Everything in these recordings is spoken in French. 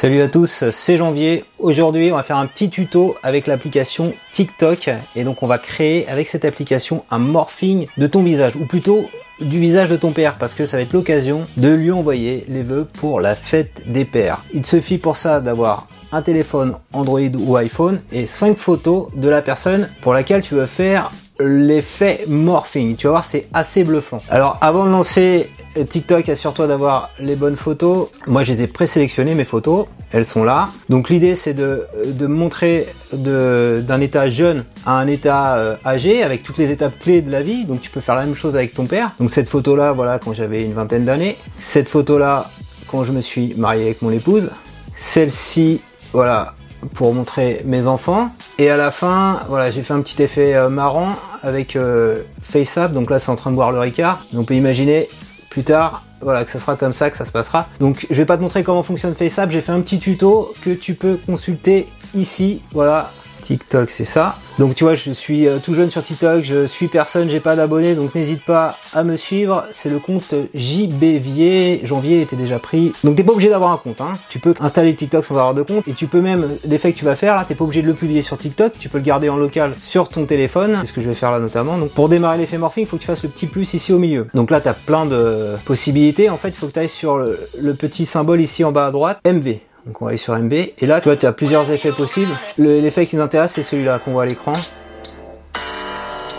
Salut à tous, c'est Janvier. Aujourd'hui, on va faire un petit tuto avec l'application TikTok. Et donc, on va créer avec cette application un morphing de ton visage, ou plutôt du visage de ton père, parce que ça va être l'occasion de lui envoyer les vœux pour la fête des pères. Il suffit pour ça d'avoir un téléphone Android ou iPhone et 5 photos de la personne pour laquelle tu veux faire l'effet morphing. Tu vas voir, c'est assez bluffant. Alors, avant de lancer TikTok, assure-toi d'avoir les bonnes photos. Moi, je les ai présélectionnées, mes photos. Elles sont là. Donc, l'idée, c'est de, de montrer d'un état jeune à un état euh, âgé avec toutes les étapes clés de la vie. Donc, tu peux faire la même chose avec ton père. Donc, cette photo-là, voilà, quand j'avais une vingtaine d'années. Cette photo-là, quand je me suis marié avec mon épouse. Celle-ci, voilà, pour montrer mes enfants. Et à la fin, voilà, j'ai fait un petit effet euh, marrant avec euh, FaceApp. Donc là, c'est en train de boire le Ricard. on peut imaginer plus tard, voilà, que ça sera comme ça, que ça se passera. Donc je vais pas te montrer comment fonctionne FaceApp. J'ai fait un petit tuto que tu peux consulter ici. Voilà, TikTok, c'est ça. Donc tu vois, je suis euh, tout jeune sur TikTok, je suis personne, j'ai pas d'abonnés, donc n'hésite pas à me suivre. C'est le compte JBvier. Janvier était déjà pris. Donc t'es pas obligé d'avoir un compte. Hein. Tu peux installer TikTok sans avoir de compte et tu peux même l'effet que tu vas faire là, t'es pas obligé de le publier sur TikTok. Tu peux le garder en local sur ton téléphone. C'est ce que je vais faire là notamment. Donc pour démarrer l'effet morphing, il faut que tu fasses le petit plus ici au milieu. Donc là, t'as plein de possibilités. En fait, il faut que tu ailles sur le petit symbole ici en bas à droite, MV. Donc on va aller sur MB. Et là, tu vois, tu as plusieurs effets possibles. L'effet qui nous intéresse, c'est celui-là qu'on voit à l'écran.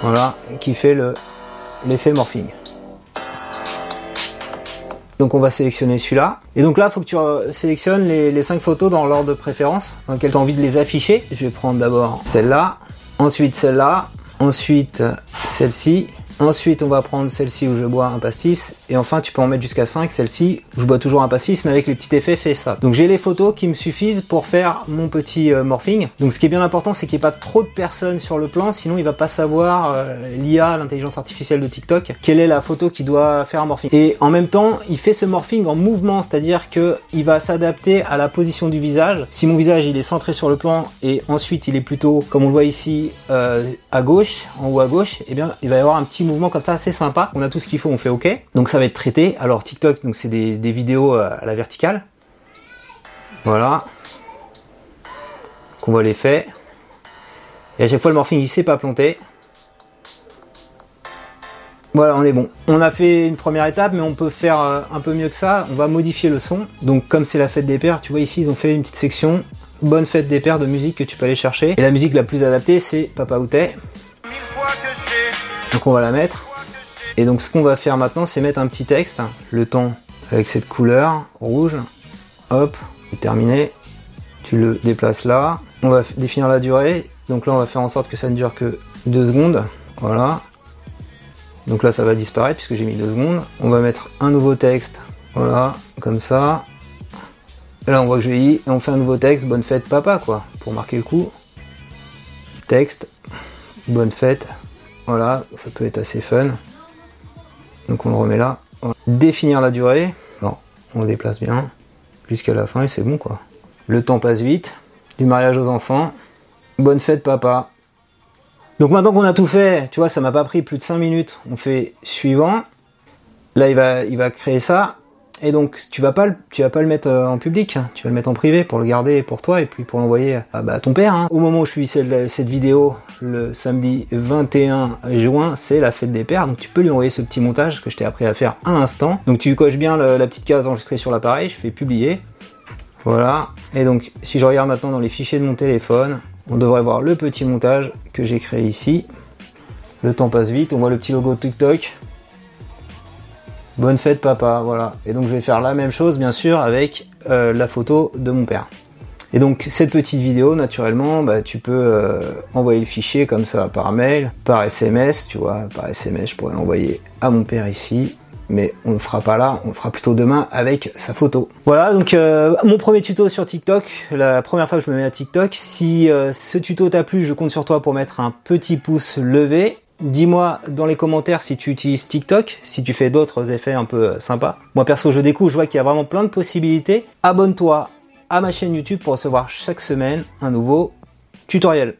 Voilà, qui fait l'effet morphing. Donc on va sélectionner celui-là. Et donc là, il faut que tu sélectionnes les, les 5 photos dans l'ordre de préférence dans lequel tu as envie de les afficher. Je vais prendre d'abord celle-là, ensuite celle-là, ensuite celle-ci, Ensuite, on va prendre celle-ci où je bois un pastis. Et enfin, tu peux en mettre jusqu'à 5. Celle-ci je bois toujours un pastis, mais avec les petits effets fait ça. Donc j'ai les photos qui me suffisent pour faire mon petit euh, morphing. Donc ce qui est bien important, c'est qu'il n'y ait pas trop de personnes sur le plan, sinon il va pas savoir euh, l'IA, l'intelligence artificielle de TikTok, quelle est la photo qui doit faire un morphing. Et en même temps, il fait ce morphing en mouvement, c'est-à-dire que il va s'adapter à la position du visage. Si mon visage il est centré sur le plan et ensuite il est plutôt, comme on le voit ici, euh, à gauche, en haut à gauche, eh bien il va y avoir un petit mouvement comme ça assez sympa. On a tout ce qu'il faut, on fait OK. Donc ça va être traité. Alors TikTok, donc c'est des, vidéos euh, à la verticale. Voilà. Qu'on voit l'effet. Et à chaque fois le morphing il s'est pas planté. Voilà, on est bon. On a fait une première étape, mais on peut faire euh, un peu mieux que ça. On va modifier le son. Donc, comme c'est la fête des pères, tu vois ici, ils ont fait une petite section bonne fête des pères de musique que tu peux aller chercher. Et la musique la plus adaptée, c'est Papa Outé. Donc on va la mettre. Et donc ce qu'on va faire maintenant, c'est mettre un petit texte, le temps avec cette couleur rouge. Hop, terminé. Tu le déplaces là. On va définir la durée. Donc là, on va faire en sorte que ça ne dure que 2 secondes. Voilà. Donc là, ça va disparaître puisque j'ai mis 2 secondes. On va mettre un nouveau texte. Voilà, comme ça. Et là, on voit que je vais y. Et on fait un nouveau texte. Bonne fête, papa, quoi. Pour marquer le coup. Texte. Bonne fête. Voilà, ça peut être assez fun. Donc on le remet là. Définir la durée. Non, on le déplace bien. Jusqu'à la fin et c'est bon quoi. Le temps passe vite. Du mariage aux enfants. Bonne fête papa. Donc maintenant qu'on a tout fait, tu vois, ça m'a pas pris plus de 5 minutes. On fait suivant. Là, il va, il va créer ça. Et donc tu vas pas tu vas pas le mettre euh, en public, hein. tu vas le mettre en privé pour le garder pour toi et puis pour l'envoyer à, bah, ton père. Hein. Au moment où je cette, cette vidéo, le samedi 21 juin, c'est la fête des pères, donc tu peux lui envoyer ce petit montage que je t'ai appris à faire à l'instant. Donc tu coches bien la petite case enregistrée sur l'appareil, je fais publier. Voilà. Et donc si je regarde maintenant dans les fichiers de mon téléphone, on devrait voir le petit montage que j'ai créé ici. Le temps passe vite, on voit le petit logo TikTok, Bonne fête papa, voilà. Et donc je vais faire la même chose bien sûr avec euh, la photo de mon père. Et donc cette petite vidéo, naturellement, bah, tu peux euh, envoyer le fichier comme ça par mail, par SMS, tu vois, par SMS, je pourrais l'envoyer à mon père ici, mais on le fera pas là, on le fera plutôt demain avec sa photo. Voilà, donc euh, mon premier tuto sur TikTok, la première fois que je me mets à TikTok. Si ce tuto t'a plu, je compte sur toi pour mettre un petit pouce levé Dis-moi dans les commentaires si tu utilises TikTok, si tu fais d'autres effets un peu euh, sympas. Moi perso, je découvre, je vois qu'il y a vraiment plein de possibilités. Abonne-toi à ma chaîne YouTube pour recevoir chaque semaine un nouveau tutoriel.